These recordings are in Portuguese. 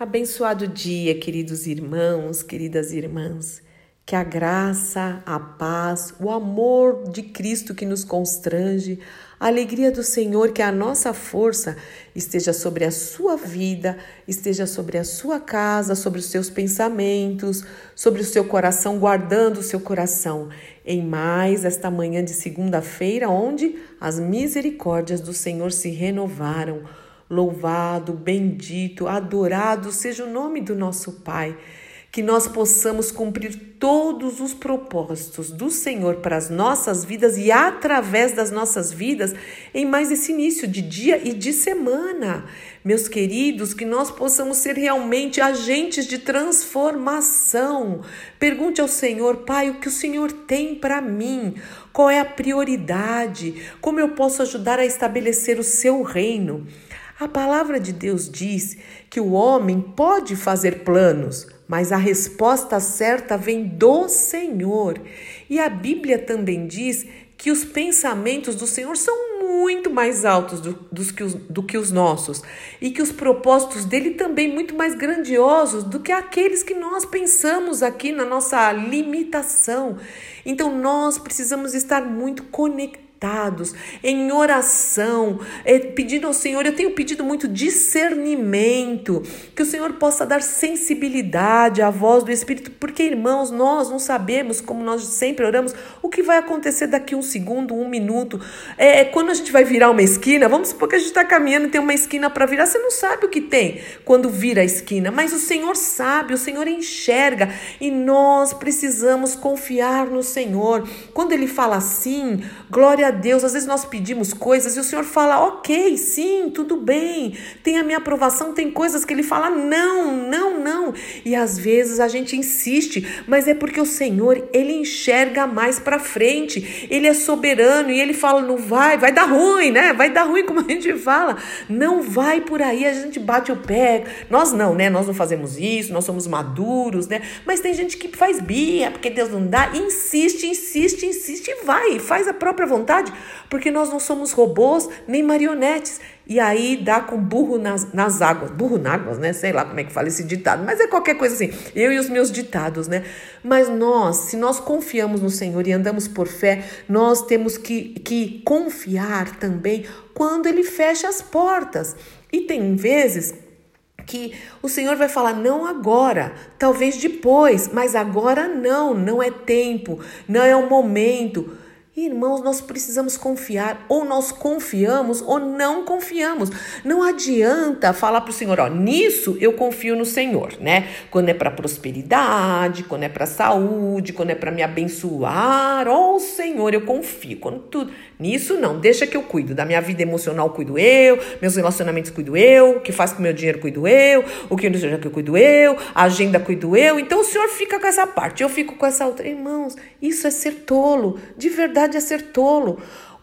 Abençoado dia, queridos irmãos, queridas irmãs. Que a graça, a paz, o amor de Cristo que nos constrange, a alegria do Senhor, que é a nossa força, esteja sobre a sua vida, esteja sobre a sua casa, sobre os seus pensamentos, sobre o seu coração, guardando o seu coração. Em mais esta manhã de segunda-feira, onde as misericórdias do Senhor se renovaram Louvado, bendito, adorado seja o nome do nosso Pai. Que nós possamos cumprir todos os propósitos do Senhor para as nossas vidas e através das nossas vidas em mais esse início de dia e de semana. Meus queridos, que nós possamos ser realmente agentes de transformação. Pergunte ao Senhor, Pai, o que o Senhor tem para mim? Qual é a prioridade? Como eu posso ajudar a estabelecer o seu reino? A palavra de Deus diz que o homem pode fazer planos, mas a resposta certa vem do Senhor. E a Bíblia também diz que os pensamentos do Senhor são muito mais altos do, dos que os, do que os nossos e que os propósitos dele também muito mais grandiosos do que aqueles que nós pensamos aqui na nossa limitação. Então nós precisamos estar muito conectados conectados, em oração, é, pedindo ao Senhor. Eu tenho pedido muito discernimento, que o Senhor possa dar sensibilidade à voz do Espírito, porque, irmãos, nós não sabemos, como nós sempre oramos, o que vai acontecer daqui um segundo, um minuto. É, quando a gente vai virar uma esquina, vamos supor que a gente está caminhando e tem uma esquina para virar, você não sabe o que tem quando vira a esquina, mas o Senhor sabe, o Senhor enxerga e nós precisamos confiar no Senhor. Quando Ele fala assim, glória a a Deus. Às vezes nós pedimos coisas e o Senhor fala, ok, sim, tudo bem, tem a minha aprovação. Tem coisas que Ele fala, não, não, não. E às vezes a gente insiste, mas é porque o Senhor, Ele enxerga mais para frente. Ele é soberano e Ele fala, não vai, vai dar ruim, né? Vai dar ruim, como a gente fala. Não vai por aí, a gente bate o pé. Nós não, né? Nós não fazemos isso, nós somos maduros, né? Mas tem gente que faz bia, porque Deus não dá, insiste, insiste, insiste e vai, faz a própria vontade verdade, porque nós não somos robôs nem marionetes. E aí dá com burro nas, nas águas, burro nas águas, né? Sei lá como é que fala esse ditado, mas é qualquer coisa assim. Eu e os meus ditados, né? Mas nós, se nós confiamos no Senhor e andamos por fé, nós temos que, que confiar também quando Ele fecha as portas. E tem vezes que o Senhor vai falar não agora, talvez depois, mas agora não, não é tempo, não é o momento. Irmãos, nós precisamos confiar, ou nós confiamos ou não confiamos. Não adianta falar para o Senhor, ó, nisso eu confio no Senhor, né? Quando é para prosperidade, quando é para saúde, quando é para me abençoar, ó Senhor, eu confio. Quando tudo, nisso não, deixa que eu cuido. Da minha vida emocional cuido eu, meus relacionamentos cuido eu, o que faz com meu dinheiro cuido eu, o que seja que eu cuido eu, a agenda cuido eu. Então o Senhor fica com essa parte, eu fico com essa outra. Irmãos, isso é ser tolo, de verdade é ser tolo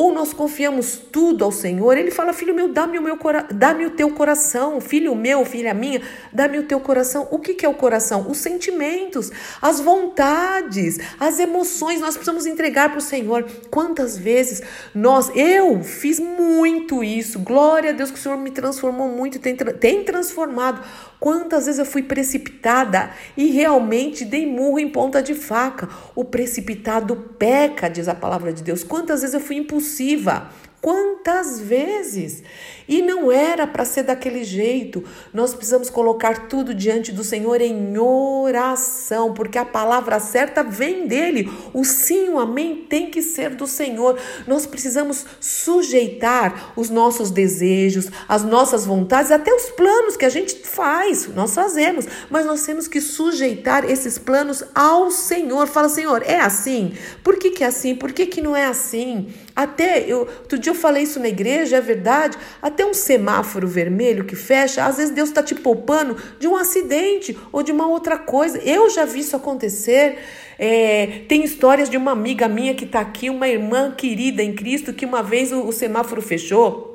ou nós confiamos tudo ao Senhor, ele fala: Filho meu, dá-me o, meu dá-me o teu coração, filho meu, filha minha, dá-me o teu coração. O que, que é o coração? Os sentimentos, as vontades, as emoções. Nós precisamos entregar para o Senhor. Quantas vezes nós, eu fiz muito isso, glória a Deus que o Senhor me transformou muito, tem, tem transformado. Quantas vezes eu fui precipitada e realmente dei murro em ponta de faca. O precipitado peca, diz a palavra de Deus. Quantas vezes eu fui impulsionada impulsiva. Quantas vezes? E não era para ser daquele jeito. Nós precisamos colocar tudo diante do Senhor em oração, porque a palavra certa vem dele. O sim, o amém tem que ser do Senhor. Nós precisamos sujeitar os nossos desejos, as nossas vontades, até os planos que a gente faz, nós fazemos, mas nós temos que sujeitar esses planos ao Senhor. Fala, Senhor, é assim? Por que, que é assim? Por que, que não é assim? Até eu, outro dia eu falei isso na igreja, é verdade. Até um semáforo vermelho que fecha, às vezes Deus está te poupando de um acidente ou de uma outra coisa. Eu já vi isso acontecer. É, tem histórias de uma amiga minha que está aqui, uma irmã querida em Cristo, que uma vez o, o semáforo fechou.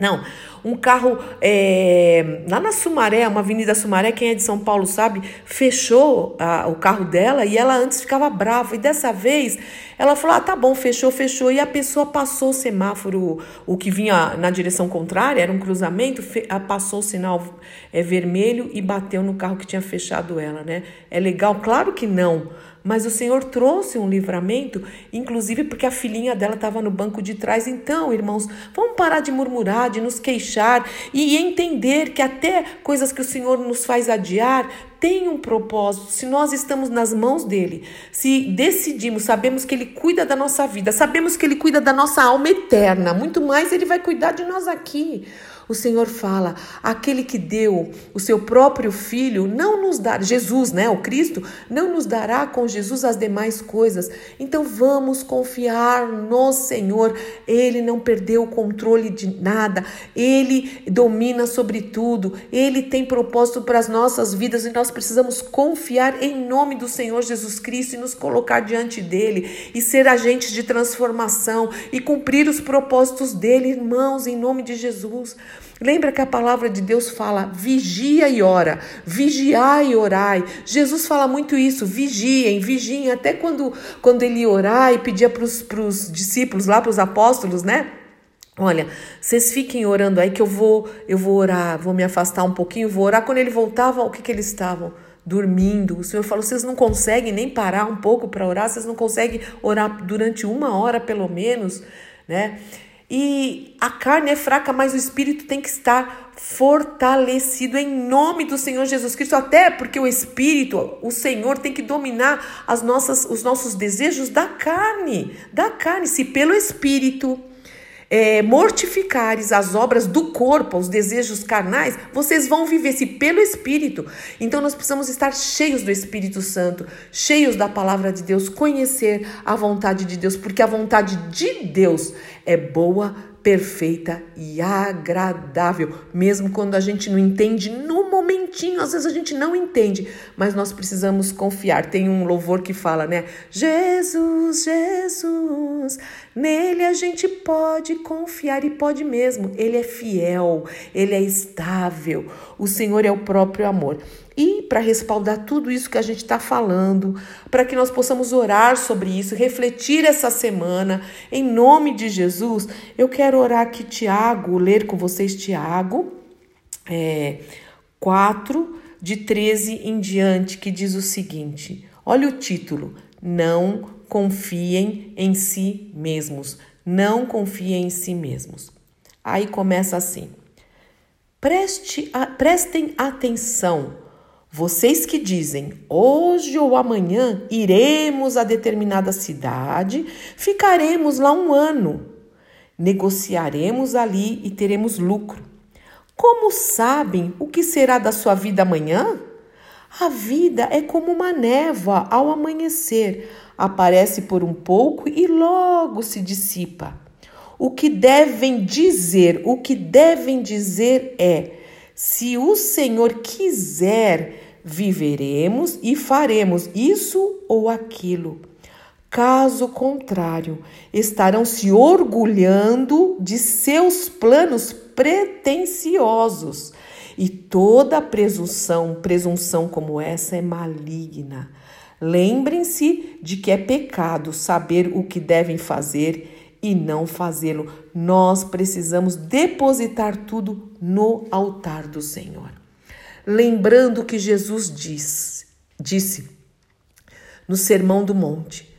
Não, um carro é, lá na Sumaré, uma avenida Sumaré, quem é de São Paulo sabe, fechou a, o carro dela e ela antes ficava brava. E dessa vez ela falou: ah, tá bom, fechou, fechou. E a pessoa passou o semáforo, o que vinha na direção contrária, era um cruzamento, fe, passou o sinal é, vermelho e bateu no carro que tinha fechado ela, né? É legal? Claro que não. Mas o Senhor trouxe um livramento, inclusive porque a filhinha dela estava no banco de trás. Então, irmãos, vamos parar de murmurar, de nos queixar e entender que até coisas que o Senhor nos faz adiar tem um propósito. Se nós estamos nas mãos dele, se decidimos, sabemos que ele cuida da nossa vida, sabemos que ele cuida da nossa alma eterna, muito mais ele vai cuidar de nós aqui o Senhor fala: aquele que deu o seu próprio filho não nos dará, Jesus, né, o Cristo, não nos dará com Jesus as demais coisas. Então vamos confiar no Senhor. Ele não perdeu o controle de nada, ele domina sobre tudo, ele tem propósito para as nossas vidas e nós precisamos confiar em nome do Senhor Jesus Cristo e nos colocar diante dele e ser agentes de transformação e cumprir os propósitos dele, irmãos, em nome de Jesus. Lembra que a palavra de Deus fala: vigia e ora, vigiai e orai. Jesus fala muito isso: vigiem, vigiem. Até quando, quando ele orar e pedia para os discípulos, lá para os apóstolos, né? Olha, vocês fiquem orando aí que eu vou, eu vou orar, vou me afastar um pouquinho, vou orar. Quando ele voltava, o que, que eles estavam? Dormindo. O Senhor falou: vocês não conseguem nem parar um pouco para orar, vocês não conseguem orar durante uma hora pelo menos, né? E a carne é fraca, mas o espírito tem que estar fortalecido em nome do Senhor Jesus Cristo, até porque o espírito, o Senhor tem que dominar as nossas os nossos desejos da carne, da carne, se pelo espírito é, mortificares as obras do corpo, os desejos carnais, vocês vão viver se pelo Espírito. Então nós precisamos estar cheios do Espírito Santo, cheios da palavra de Deus, conhecer a vontade de Deus, porque a vontade de Deus é boa, perfeita e agradável, mesmo quando a gente não entende no momentinho, às vezes a gente não entende, mas nós precisamos confiar. Tem um louvor que fala, né? Jesus, Jesus, nele a gente pode confiar e pode mesmo. Ele é fiel, ele é estável. O Senhor é o próprio amor. E para respaldar tudo isso que a gente está falando, para que nós possamos orar sobre isso, refletir essa semana, em nome de Jesus, eu quero orar aqui, Tiago, ler com vocês Tiago é, 4, de 13 em diante, que diz o seguinte: olha o título, não confiem em si mesmos. Não confiem em si mesmos. Aí começa assim: Preste a, prestem atenção vocês que dizem, hoje ou amanhã iremos a determinada cidade, ficaremos lá um ano, negociaremos ali e teremos lucro. Como sabem o que será da sua vida amanhã? A vida é como uma névoa ao amanhecer, aparece por um pouco e logo se dissipa. O que devem dizer, o que devem dizer é: se o Senhor quiser, viveremos e faremos isso ou aquilo. Caso contrário, estarão se orgulhando de seus planos pretensiosos. E toda presunção, presunção como essa é maligna. Lembrem-se de que é pecado saber o que devem fazer e não fazê-lo. Nós precisamos depositar tudo no altar do Senhor. Lembrando que Jesus diz, disse no Sermão do Monte: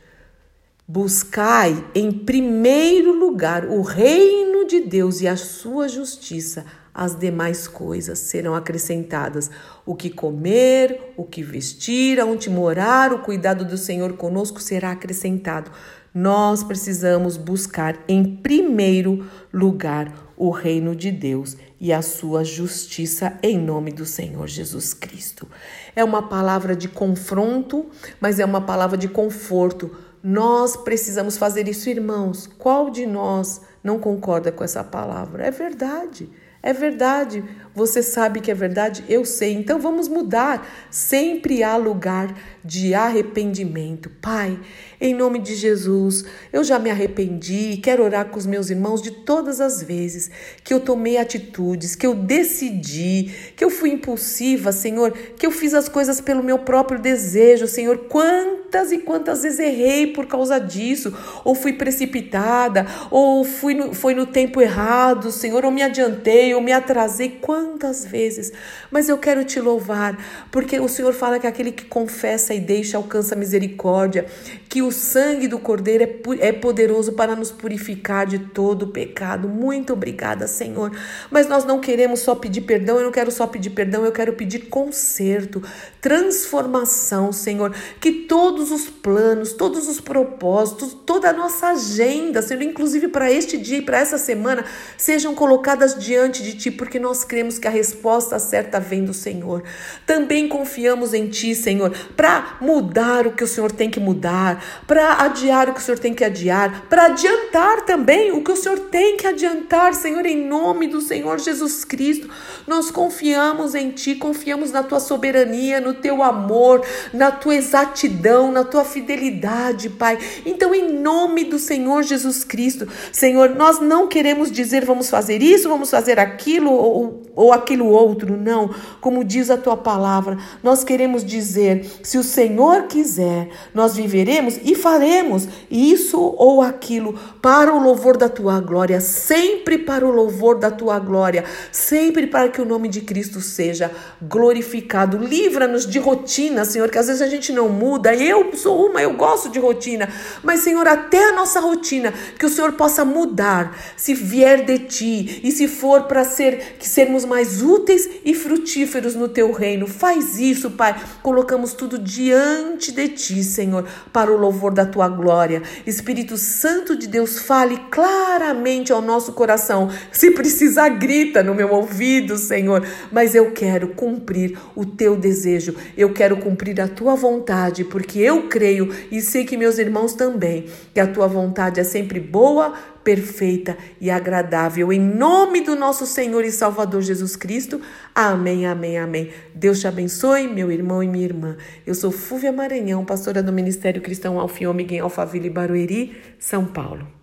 Buscai em primeiro lugar o reino de Deus e a sua justiça, as demais coisas serão acrescentadas. O que comer, o que vestir, aonde morar, o cuidado do Senhor conosco será acrescentado nós precisamos buscar em primeiro lugar o reino de Deus e a sua justiça em nome do Senhor Jesus Cristo. É uma palavra de confronto, mas é uma palavra de conforto. Nós precisamos fazer isso, irmãos. Qual de nós não concorda com essa palavra? É verdade. É verdade, você sabe que é verdade, eu sei. Então vamos mudar. Sempre há lugar de arrependimento. Pai, em nome de Jesus, eu já me arrependi. Quero orar com os meus irmãos de todas as vezes que eu tomei atitudes, que eu decidi, que eu fui impulsiva, Senhor, que eu fiz as coisas pelo meu próprio desejo, Senhor. Quantas e quantas vezes errei por causa disso, ou fui precipitada, ou fui no, foi no tempo errado, Senhor, ou me adiantei, ou me atrasei. Quantas vezes? Mas eu quero te louvar, porque o Senhor fala que aquele que confessa e deixa alcança misericórdia, que o sangue do Cordeiro é, é poderoso para nos purificar de todo o pecado. Muito obrigada, Senhor. Mas nós não queremos só pedir perdão, eu não quero só pedir perdão, eu quero pedir conserto, transformação, Senhor. Que todos os planos, todos os propósitos, toda a nossa agenda, Senhor, inclusive para este dia e para essa semana, sejam colocadas diante de Ti, porque nós cremos que a resposta certa vem do Senhor. Também confiamos em Ti, Senhor, para mudar o que o Senhor tem que mudar, para adiar o que o Senhor tem que adiar, para adiantar também o que o Senhor tem que adiantar, Senhor, em nome do Senhor Jesus Cristo. Nós confiamos em Ti, confiamos na Tua soberania, no Teu amor, na Tua exatidão, na Tua fidelidade, Pai. Então, em nome do Senhor Jesus Cristo, Senhor, nós não queremos dizer vamos fazer isso, vamos fazer aquilo ou, ou aquilo outro, não. Como diz a Tua palavra, nós queremos dizer: se o Senhor quiser, nós viveremos e faremos isso ou aquilo para o louvor da tua glória, sempre para o louvor da tua glória, sempre para que o nome de Cristo seja glorificado. Livra-nos de rotina, Senhor, que às vezes a gente não muda. Eu sou uma, eu gosto de rotina, mas Senhor, até a nossa rotina, que o Senhor possa mudar, se vier de ti e se for para ser que sermos mais úteis e frutíferos no teu reino. Faz isso, Pai. Colocamos tudo diante de ti, Senhor, para o louvor da tua glória. Espírito Santo de Deus, fale claramente ao nosso coração. Se precisar, grita no meu ouvido, Senhor, mas eu quero cumprir o teu desejo. Eu quero cumprir a tua vontade, porque eu creio e sei que meus irmãos também, que a tua vontade é sempre boa, perfeita e agradável. Em nome do nosso Senhor e Salvador Jesus Cristo. Amém, amém, amém. Deus te abençoe, meu irmão e minha irmã. Eu sou Fúvia Maranhão, pastora do Ministério Cristão Alfiômega em Alphaville, Barueri, São Paulo.